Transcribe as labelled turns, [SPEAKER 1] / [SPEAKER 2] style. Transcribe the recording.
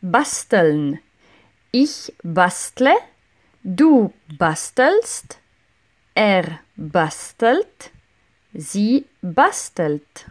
[SPEAKER 1] basteln. Ich bastle, du bastelst, er bastelt, sie bastelt.